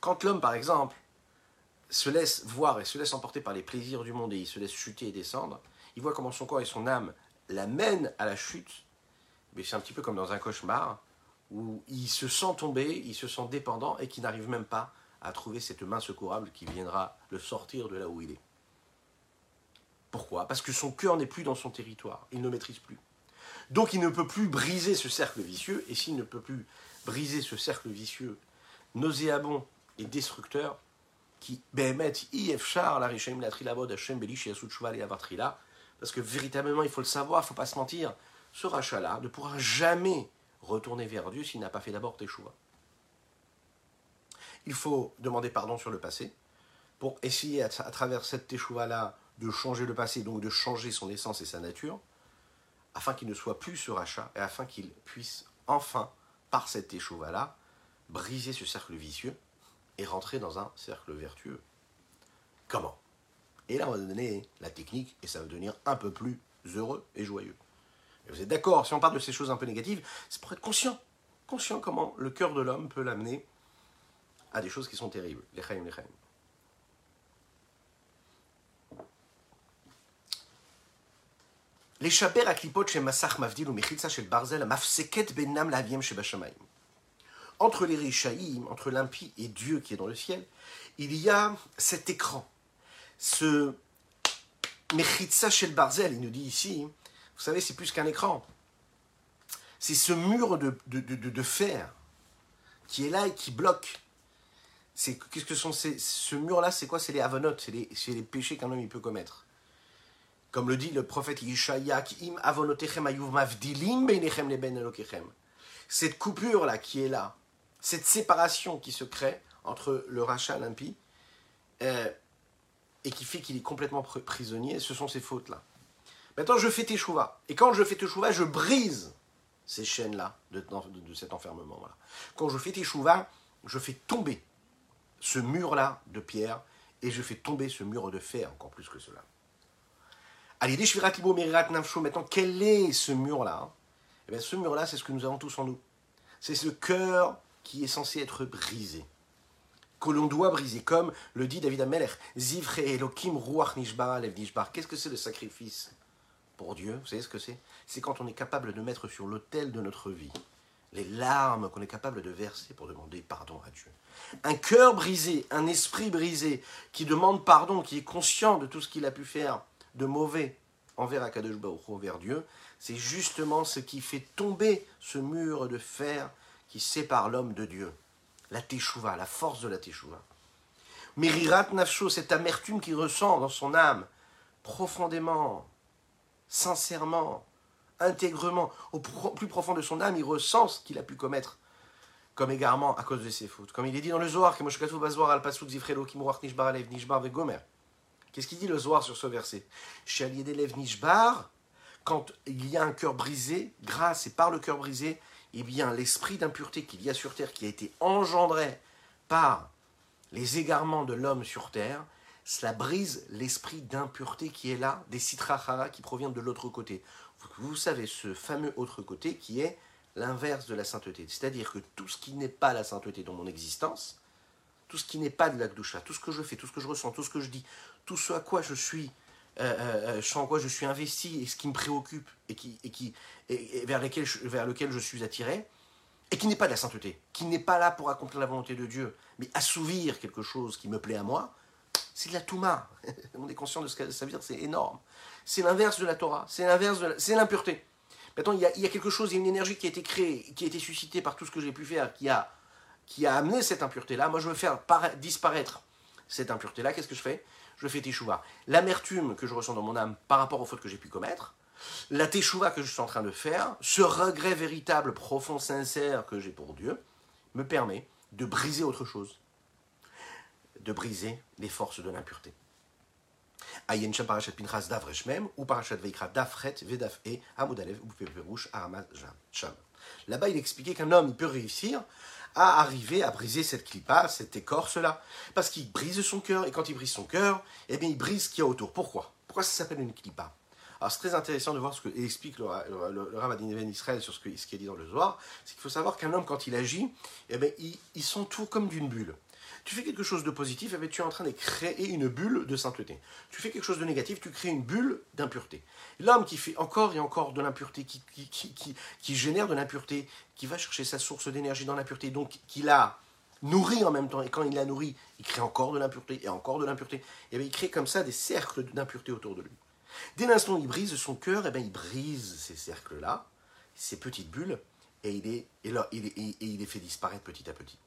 [SPEAKER 1] Quand l'homme, par exemple, se laisse voir et se laisse emporter par les plaisirs du monde et il se laisse chuter et descendre, il voit comment son corps et son âme l'amènent à la chute, mais c'est un petit peu comme dans un cauchemar, où il se sent tomber, il se sent dépendant et qui n'arrive même pas à trouver cette main secourable qui viendra le sortir de là où il est. Pourquoi? Parce que son cœur n'est plus dans son territoire, il ne maîtrise plus. Donc il ne peut plus briser ce cercle vicieux, et s'il ne peut plus briser ce cercle vicieux nauséabond et destructeur, qui, Behemet, Ifshar, la Rishaim, la Trilabod, Hashem, Belish, Yasud, et Avatrila, parce que véritablement, il faut le savoir, il ne faut pas se mentir. Ce rachat-là ne pourra jamais retourner vers Dieu s'il n'a pas fait d'abord choix. Il faut demander pardon sur le passé pour essayer à, travers cette teshuva-là de changer le passé, donc de changer son essence et sa nature, afin qu'il ne soit plus ce rachat et afin qu'il puisse enfin, par cette teshuva-là, briser ce cercle vicieux et rentrer dans un cercle vertueux. Comment? Et là, on va donner la technique et ça va devenir un peu plus heureux et joyeux. Vous êtes d'accord, si on parle de ces choses un peu négatives, c'est pour être conscient. Conscient comment le cœur de l'homme peut l'amener à des choses qui sont terribles. Les chaim, les chaim. Massach Mavdil ou Mechitza chez Barzel mafseket benam laviem chez Bashamaim. Entre les Rishaïm, entre l'impie et Dieu qui est dans le ciel, il y a cet écran ce Mechitza Shel Barzel, il nous dit ici, vous savez, c'est plus qu'un écran. C'est ce mur de, de, fer qui est là et qui bloque. Qu'est-ce que sont ces, ce mur-là C'est quoi? C'est les avonotes, c'est les, les péchés qu'un homme il peut commettre. Comme le dit le prophète leben elokechem. Cette coupure-là qui est là, cette séparation qui se crée entre le rachat l'impie, euh, et qui fait qu'il est complètement prisonnier, ce sont ces fautes-là. Maintenant, je fais teshuva. Et quand je fais teshuva, je brise ces chaînes-là de, de, cet enfermement. Quand je fais teshuva, je fais tomber ce mur-là de pierre et je fais tomber ce mur de fer, encore plus que cela. Allez, maintenant, quel est ce mur-là Eh bien, ce mur-là, c'est ce que nous avons tous en nous. C'est ce cœur qui est censé être brisé que l'on doit briser, comme le dit David Ameler, Zivre Elohim Ruach Nishbar Lev Nishbar. Qu'est-ce que c'est le sacrifice pour Dieu? Vous savez ce que c'est? C'est quand on est capable de mettre sur l'autel de notre vie les larmes qu'on est capable de verser pour demander pardon à Dieu. Un cœur brisé, un esprit brisé, qui demande pardon, qui est conscient de tout ce qu'il a pu faire de mauvais envers Akadosh Baruch envers Dieu, c'est justement ce qui fait tomber ce mur de fer qui sépare l'homme de Dieu la teshuva, la force de la teshuva. Mirirat nafsho, cette amertume qu'il ressent dans son âme, profondément, sincèrement, intègrement, au plus profond de son âme, il ressent ce qu'il a pu commettre comme égarement à cause de ses fautes. Comme il est dit dans le Zohar, Qu'est-ce qu'il dit le Zohar sur ce verset? Quand il y a un cœur brisé, grâce et par le cœur brisé, eh bien, l'esprit d'impureté qu'il y a sur terre, qui a été engendré par les égarements de l'homme sur terre, cela brise l'esprit d'impureté qui est là, des citrachara qui proviennent de l'autre côté. Vous savez, ce fameux autre côté qui est l'inverse de la sainteté. C'est-à-dire que tout ce qui n'est pas la sainteté dans mon existence, tout ce qui n'est pas de la gdoucha, tout ce que je fais, tout ce que je ressens, tout ce que je dis, tout ce à quoi je suis, euh, euh, euh en quoi je suis investi et ce qui me préoccupe et, qui, et, qui, et, vers, lesquels vers lequel je suis attiré, et qui n'est pas de la sainteté, qui n'est pas là pour accomplir la volonté de Dieu, mais assouvir quelque chose qui me plaît à moi, c'est de la Touma. On est conscient de ce que ça veut dire, c'est énorme. C'est l'inverse de la Torah, c'est l'inverse c'est l'impureté. Maintenant, il y, a, il y, a, quelque chose, il y a une énergie qui a été créée, qui a été suscitée par tout ce que j'ai pu faire, qui a, qui a amené cette impureté-là. Moi, je veux faire disparaître cette impureté-là. Qu'est-ce que je fais? Je fais teshuva. L'amertume que je ressens dans mon âme par rapport aux fautes que j'ai pu commettre, la teshuva que je suis en train de faire, ce regret véritable, profond, sincère que j'ai pour Dieu, me permet de briser autre chose de briser les forces de l'impureté. Ayen Sham Parashat Pinchas Davresh Mem, ou Parashat Veikra Dafret Vedaf E, Amudalev, ou Peperouche Aramaz Sham. Là-bas, il expliquait qu'un homme peut réussir à arriver à briser cette clipa, cette écorce-là, parce qu'il brise son cœur, et quand il brise son cœur, eh bien, il brise ce qu'il y a autour. Pourquoi? Pourquoi ça s'appelle une clipa alors c'est très intéressant de voir ce que explique le, le, le, Israël sur ce qu'il ce dit dans le Zohar, c'est qu'il faut savoir qu'un homme quand il agit, eh bien, il, il s'entoure comme d'une bulle tu fais quelque chose de positif, eh tu es en train de créer une bulle de sainteté. Tu fais quelque chose de négatif, tu crées une bulle d'impureté. L'homme qui fait encore et encore de l'impureté, qui, génère de l'impureté, qui va chercher sa source d'énergie dans l'impureté, donc qui la nourrit en même temps, et quand il la nourrit, il crée encore de l'impureté et encore de l'impureté, et eh bien il crée comme ça des cercles d'impureté autour de lui. Dès l'instant où il brise son cœur, et eh bien il brise ces cercles-là, ces petites bulles, et il, est, et, là, il, est, et il les fait disparaître petit à petit.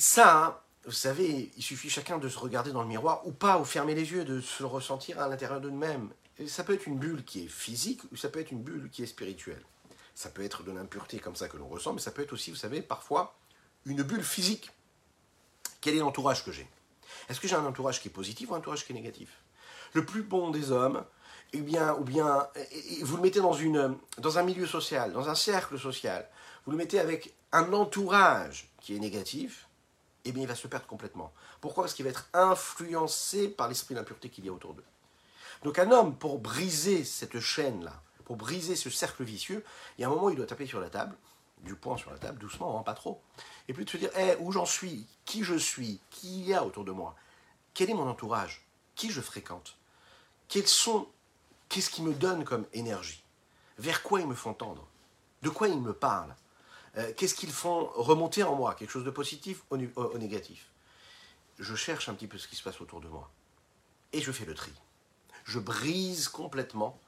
[SPEAKER 1] Ça, vous savez, il suffit chacun de se regarder dans le miroir ou pas, ou fermer les yeux, de se ressentir à l'intérieur de nous-mêmes. Ça peut être une bulle qui est physique ou ça peut être une bulle qui est spirituelle. Ça peut être de l'impureté comme ça que l'on ressent, mais ça peut être aussi, vous savez, parfois une bulle physique. Quel est l'entourage que j'ai? Est-ce que j'ai un entourage qui est positif ou un entourage qui est négatif? Le plus bon des hommes, eh bien, ou bien, vous le mettez dans, une, dans un milieu social, dans un cercle social, vous le mettez avec un entourage qui est négatif, eh bien, il va se perdre complètement. Pourquoi? Parce qu'il va être influencé par l'esprit d'impureté qu'il y a autour d'eux. Donc un homme, pour briser cette chaîne-là, pour briser ce cercle vicieux, il y a un moment il doit taper sur la table, du poing sur la table, doucement, hein, pas trop, et puis de se dire, hey, où j'en suis, qui je suis, qui y a autour de moi, quel est mon entourage, qui je fréquente, quels sont, qu'est-ce qui me donne comme énergie, vers quoi ils me font tendre, de quoi ils me parlent, euh, qu'est-ce qu'ils font remonter en moi Quelque chose de positif ou, négatif? Je cherche un petit peu ce qui se passe autour de moi. Et je fais le tri. Je brise complètement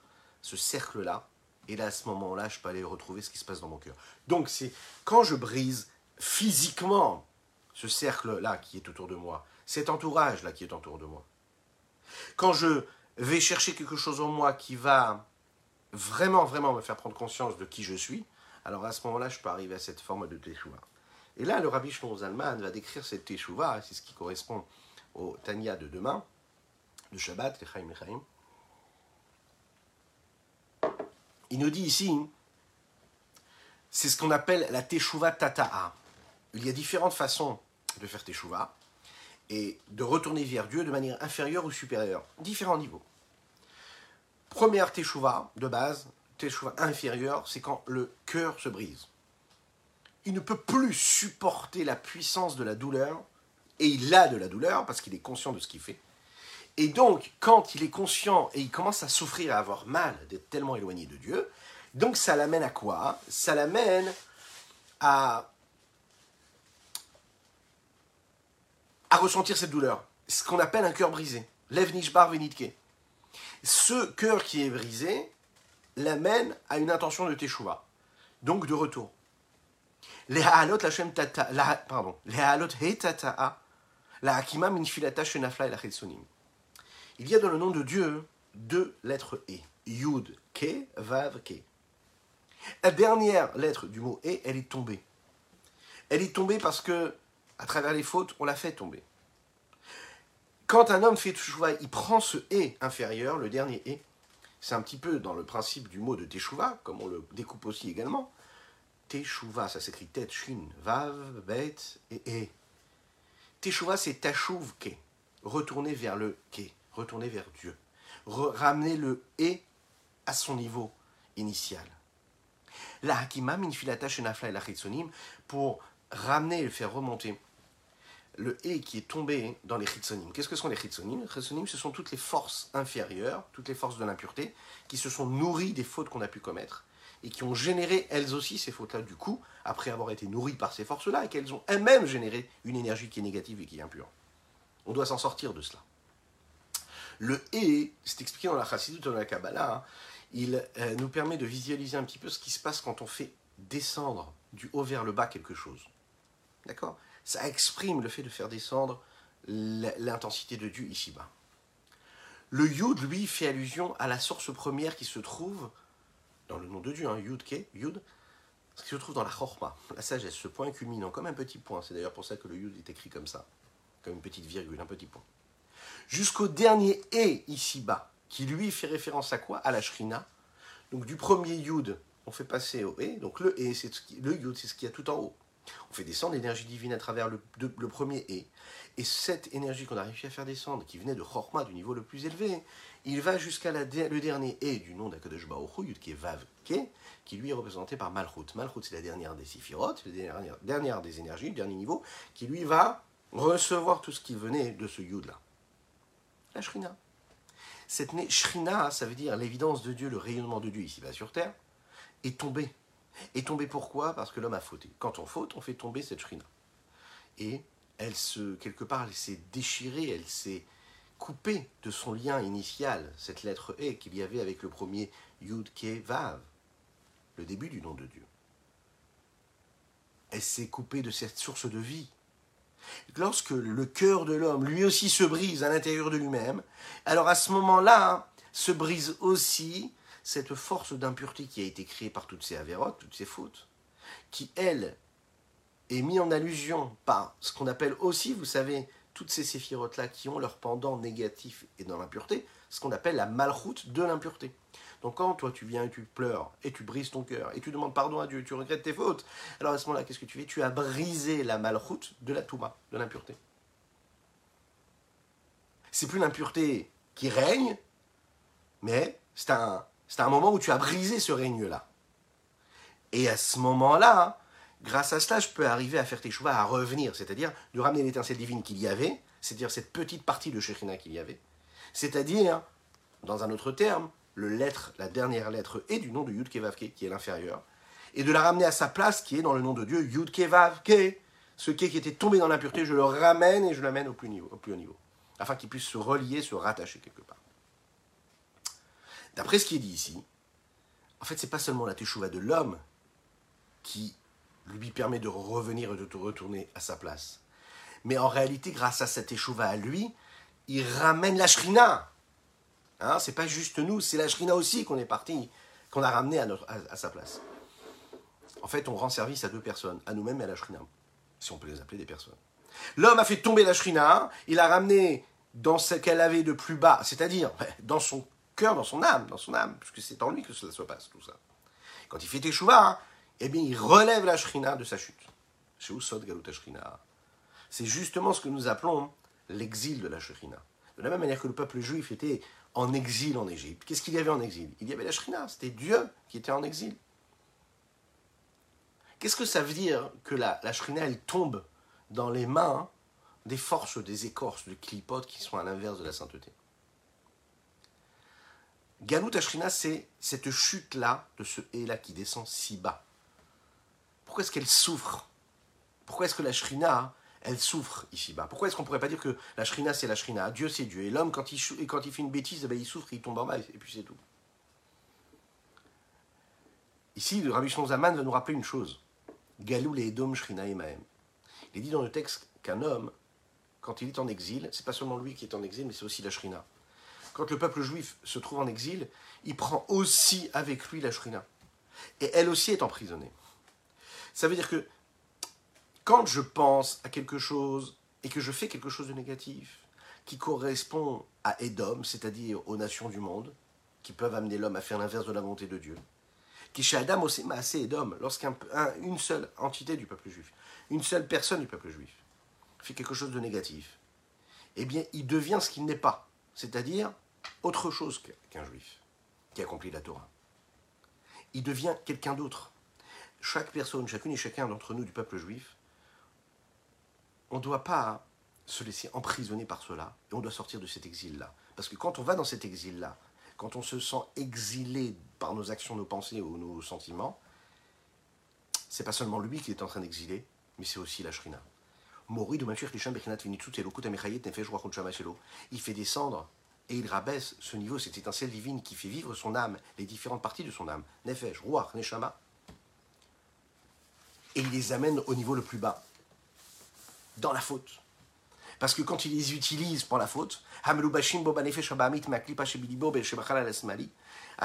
[SPEAKER 1] ce cercle-là. Et là, à ce moment-là, je peux aller retrouver ce qui se passe dans mon cœur. Donc, c'est quand je brise physiquement ce cercle-là qui est autour de moi, cet entourage-là qui est autour de moi, quand je vais chercher quelque chose en moi qui va vraiment, vraiment me faire prendre conscience de qui je suis, alors à ce moment-là, je peux arriver à cette forme de teshuva. Et là, le rabbi Shlomo Zalman va décrire cette teshuva, c'est ce qui correspond au Tanya de demain, de Shabbat, Lechaim Lechaim. Il nous dit ici, c'est ce qu'on appelle la teshuva tata'a. Il y a différentes façons de faire teshuva et de retourner vers Dieu de manière inférieure ou supérieure, différents niveaux. Première teshuva de base, teshuva inférieur, c'est quand le cœur se brise. Il ne peut plus supporter la puissance de la douleur, et il a de la douleur parce qu'il est conscient de ce qu'il fait. Et donc, quand il est conscient et il commence à souffrir, à avoir mal d'être tellement éloigné de Dieu, donc ça l'amène à quoi? Ça l'amène à, à ressentir cette douleur. Ce qu'on appelle un cœur brisé. Lev nishbar venitke. Ce cœur qui est brisé, l'amène à une intention de teshuva, donc de retour. Il y a dans le nom de Dieu deux lettres e, yud, ke, vav, ke. La dernière lettre du mot e, elle est tombée. Elle est tombée parce que, à travers les fautes, on l'a fait tomber. Quand un homme fait teshuva, il prend ce e inférieur, le dernier e, c'est un petit peu dans le principe du mot de Teshuva, comme on le découpe aussi également. Teshuva, ça s'écrit tête, vav, bet et e. Teshuvah, c'est Tashuv retourner vers le Ke, retourner vers Dieu, ramener le Et à son niveau initial. La Hakima, Minfilata, Shenafla et la pour ramener et faire remonter le E qui est tombé dans les Chitsonim. Qu'est-ce que sont les Chitsonim? Les Chitsonim, ce sont toutes les forces inférieures, toutes les forces de l'impureté, qui se sont nourries des fautes qu'on a pu commettre et qui ont généré elles aussi ces fautes-là du coup, après avoir été nourries par ces forces-là, et qu'elles ont elles-mêmes généré une énergie qui est négative et qui est impure. On doit s'en sortir de cela. Le E, c'est expliqué dans la Chassidut, dans la Kabbalah, hein, il euh, nous permet de visualiser un petit peu ce qui se passe quand on fait descendre du haut vers le bas quelque chose. D'accord? Ça exprime le fait de faire descendre l'intensité de Dieu ici-bas. Le Yud, lui, fait allusion à la source première qui se trouve dans le nom de Dieu, hein, Yud, ce qui se trouve dans la Chorma, la sagesse, ce point culminant, comme un petit point. C'est d'ailleurs pour ça que le Yud est écrit comme ça, comme une petite virgule, un petit point. Jusqu'au dernier E ici-bas, qui lui fait référence à quoi? À la Shrina. Donc du premier Yud, on fait passer au E, donc le E, c'est le Yud, c'est ce qu'il y a tout en haut. On fait descendre l'énergie divine à travers le, premier E. Et cette énergie qu'on a réussi à faire descendre, qui venait de Chorma, du niveau le plus élevé, il va jusqu'à le dernier E du nom d'Akadosh Baruch qui est Vav Ke, qui lui est représenté par Malchut. Malchut, c'est la dernière des Siphiroth, la dernière, des énergies, le dernier niveau, qui lui va recevoir tout ce qui venait de ce Yud-là. La Shrina. Cette Shrina, ça veut dire l'évidence de Dieu, le rayonnement de Dieu ici-bas sur terre, est tombée est tombée pourquoi? Parce que l'homme a fauté. Quand on faute, on fait tomber cette shrina. Et elle se, quelque part, elle s'est déchirée, elle s'est coupée de son lien initial, cette lettre E qu'il y avait avec le premier Yud Ke Vav, le début du nom de Dieu. Elle s'est coupée de cette source de vie. Lorsque le cœur de l'homme, lui aussi, se brise à l'intérieur de lui-même, alors à ce moment-là, se brise aussi cette force d'impureté qui a été créée par toutes ces avérotes, toutes ces fautes, qui, elle, est mise en allusion par ce qu'on appelle aussi, vous savez, toutes ces séphirotes-là qui ont leur pendant négatif et dans l'impureté, ce qu'on appelle la malroute de l'impureté. Donc quand toi tu viens et tu pleures et tu brises ton cœur et tu demandes pardon à Dieu, tu regrettes tes fautes, alors à ce moment-là, qu'est-ce que tu fais? Tu as brisé la malroute de la touma, de l'impureté. C'est plus l'impureté qui règne, mais c'est un, c'est un moment où tu as brisé ce règne-là. Et à ce moment-là, grâce à cela, je peux arriver à faire tes choix, à revenir, c'est-à-dire de ramener l'étincelle divine qu'il y avait, c'est-à-dire cette petite partie de Shekhina qu'il y avait, c'est-à-dire, dans un autre terme, la dernière lettre est du nom de Yud Kevavke, qui est l'inférieur, et de la ramener à sa place qui est dans le nom de Dieu, Yud Kevavke. Ce qui était tombé dans l'impureté, je le ramène et je l'amène au plus haut niveau, afin qu'il puisse se relier, se rattacher quelque part. D'après ce qui est dit ici, en fait, c'est pas seulement la teshuva de l'homme qui lui permet de revenir et de retourner à sa place. Mais en réalité, grâce à cette teshuva à lui, il ramène la shrina. Hein, c'est pas juste nous, c'est la shrina aussi qu'on est parti, qu'on a ramené à, à, sa place. En fait, on rend service à deux personnes, à nous-mêmes et à la shrina, si on peut les appeler des personnes. L'homme a fait tomber la shrina, il a ramené dans ce qu'elle avait de plus bas, c'est-à-dire dans son dans son âme, dans son âme, puisque c'est en lui que cela se passe, tout ça. Quand il fait Teshuvah, eh bien, il relève la shrina de sa chute. C'est justement ce que nous appelons l'exil de la shrina. De la même manière que le peuple juif était en exil en Égypte, qu'est-ce qu'il y avait en exil? Il y avait la shrina, c'était Dieu qui était en exil. Qu'est-ce que ça veut dire que la, shrina, elle tombe dans les mains des forces, des écorces, des clipotes qui sont à l'inverse de la sainteté? Galut Ashrina, c'est cette chute-là, de ce et-là qui descend si bas. Pourquoi est-ce qu'elle souffre? Pourquoi est-ce que la Shrina, elle souffre ici-bas Pourquoi est-ce qu'on ne pourrait pas dire que la Shrina, c'est la Shrina? Dieu, c'est Dieu. Et l'homme, quand il, fait une bêtise, eh ben, il souffre, il tombe en bas, et puis c'est tout. Ici, le Rabbi Zaman va nous rappeler une chose. Galou les Edom Shrina Emaem. Il est dit dans le texte qu'un homme, quand il est en exil, c'est pas seulement lui qui est en exil, mais c'est aussi la Shrina quand le peuple juif se trouve en exil, il prend aussi avec lui la shrina. Et elle aussi est emprisonnée. Ça veut dire que quand je pense à quelque chose et que je fais quelque chose de négatif, qui correspond à Edom, c'est-à-dire aux nations du monde, qui peuvent amener l'homme à faire l'inverse de la volonté de Dieu, qui chez Adam aussi assez Edom, lorsqu'une seule entité du peuple juif, une seule personne du peuple juif, fait quelque chose de négatif, eh bien, il devient ce qu'il n'est pas, c'est-à-dire autre chose qu'un juif qui accomplit la Torah. Il devient quelqu'un d'autre. Chaque personne, chacune et chacun d'entre nous du peuple juif, on ne doit pas se laisser emprisonner par cela et on doit sortir de cet exil-là. Parce que quand on va dans cet exil-là, quand on se sent exilé par nos actions, nos pensées ou nos sentiments, c'est pas seulement lui qui est en train d'exiler, mais c'est aussi la shrina. Il fait descendre et il rabaisse ce niveau, cette étincelle divine qui fait vivre son âme, les différentes parties de son âme, Nefesh, Ruach, et il les amène au niveau le plus bas, dans la faute. Parce que quand il les utilise pour la faute, à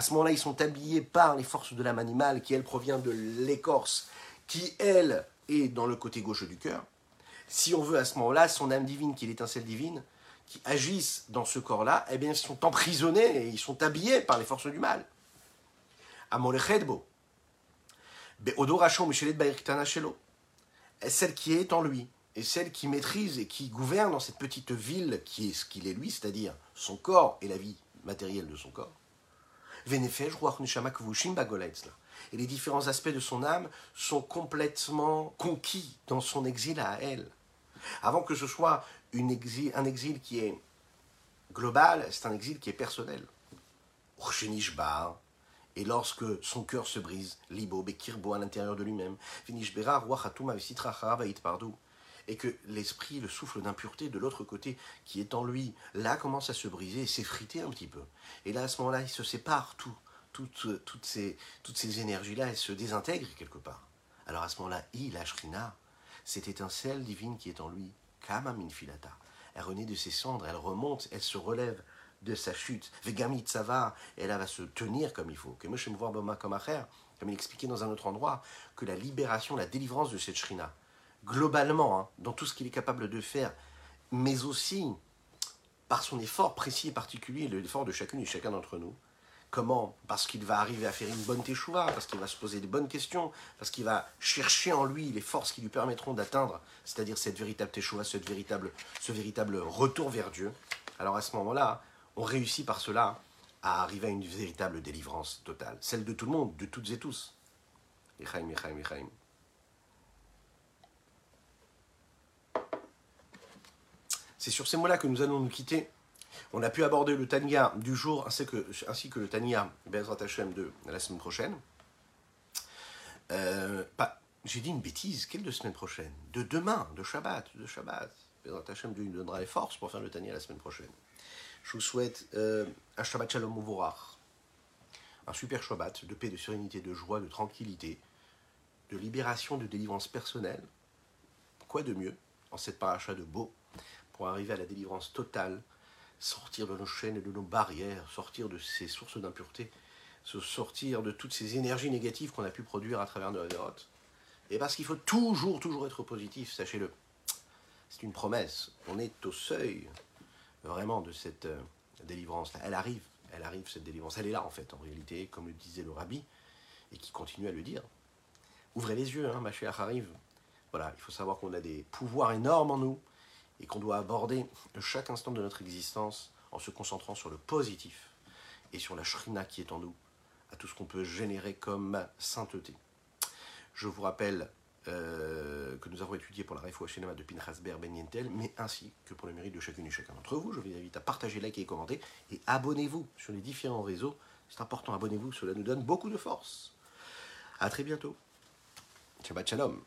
[SPEAKER 1] ce moment-là, ils sont habillés par les forces de l'âme animale qui, elle, provient de l'écorce, qui, elle, est dans le côté gauche du cœur. Si on veut, à ce moment-là, son âme divine, qui est l'étincelle divine, qui agissent dans ce corps-là, eh bien, ils sont emprisonnés et ils sont habillés par les forces du mal. Celle qui est en lui, et celle qui maîtrise et qui gouverne dans cette petite ville qui est ce qu'il est lui, c'est-à-dire son corps et la vie matérielle de son corps. Et les différents aspects de son âme sont complètement conquis dans son exil à elle. Avant que ce soit un exil qui est global, c'est un exil qui est personnel. Et lorsque son cœur se brise, libo, bekirbo à l'intérieur de lui-même, et que l'esprit, le souffle d'impureté de l'autre côté qui est en lui, là commence à se briser et s'effriter un petit peu. Et là, à ce moment-là, il se sépare tout, toutes, toutes ces, toutes ces énergies-là, elles se désintègrent quelque part. Alors à ce moment-là, il, Ashrina, cette étincelle divine qui est en lui, Kama Minfilata, elle renaît de ses cendres, elle remonte, elle se relève de sa chute. Vegamit va, elle va se tenir comme il faut. Comme il expliquait dans un autre endroit, que la libération, la délivrance de cette Shrina, globalement, hein, dans tout ce qu'il est capable de faire, mais aussi par son effort précis et particulier, l'effort de chacune et chacun d'entre nous. Comment Parce qu'il va arriver à faire une bonne teshuva, parce qu'il va se poser des bonnes questions, parce qu'il va chercher en lui les forces qui lui permettront d'atteindre, c'est-à-dire cette véritable teshuva, cette véritable, ce véritable retour vers Dieu. Alors à ce moment-là, on réussit par cela à arriver à une véritable délivrance totale, celle de tout le monde, de toutes et tous. C'est sur ces mots-là que nous allons nous quitter. On a pu aborder le Tania du jour ainsi que, le Tania Bezrat Hashem de la semaine prochaine. Euh, j'ai dit une bêtise, quelle de semaine prochaine? De demain, de Shabbat, de Shabbat. Bezrat Hashem nous donnera les forces pour faire le Tania la semaine prochaine. Je vous souhaite euh, un Shabbat Shalom Uvorach, un super Shabbat de paix, de sérénité, de joie, de tranquillité, de libération, de délivrance personnelle. Quoi de mieux en cette paracha de beau pour arriver à la délivrance totale, sortir de nos chaînes et de nos barrières, sortir de ces sources d'impureté, sortir de toutes ces énergies négatives qu'on a pu produire à travers nos dérotes. Et parce qu'il faut toujours, toujours être positif, sachez-le. C'est une promesse. On est au seuil vraiment de cette euh, délivrance-là. Elle arrive, elle arrive cette délivrance. Elle est là en fait, en réalité, comme le disait le rabbi, et qui continue à le dire. Ouvrez les yeux, hein, ma chère arrive. Voilà, il faut savoir qu'on a des pouvoirs énormes en nous et qu'on doit aborder chaque instant de notre existence en se concentrant sur le positif et sur la shrina qui est en nous, à tout ce qu'on peut générer comme sainteté. Je vous rappelle euh, que nous avons étudié pour la Refoua Shenema de Pinchas Ber Ben Yentel, mais ainsi que pour le mérite de chacune et chacun d'entre vous. Je vous invite à partager, liker et commenter et abonnez-vous sur les différents réseaux. C'est important, abonnez-vous, cela nous donne beaucoup de force. A très bientôt. Shabbat Shalom.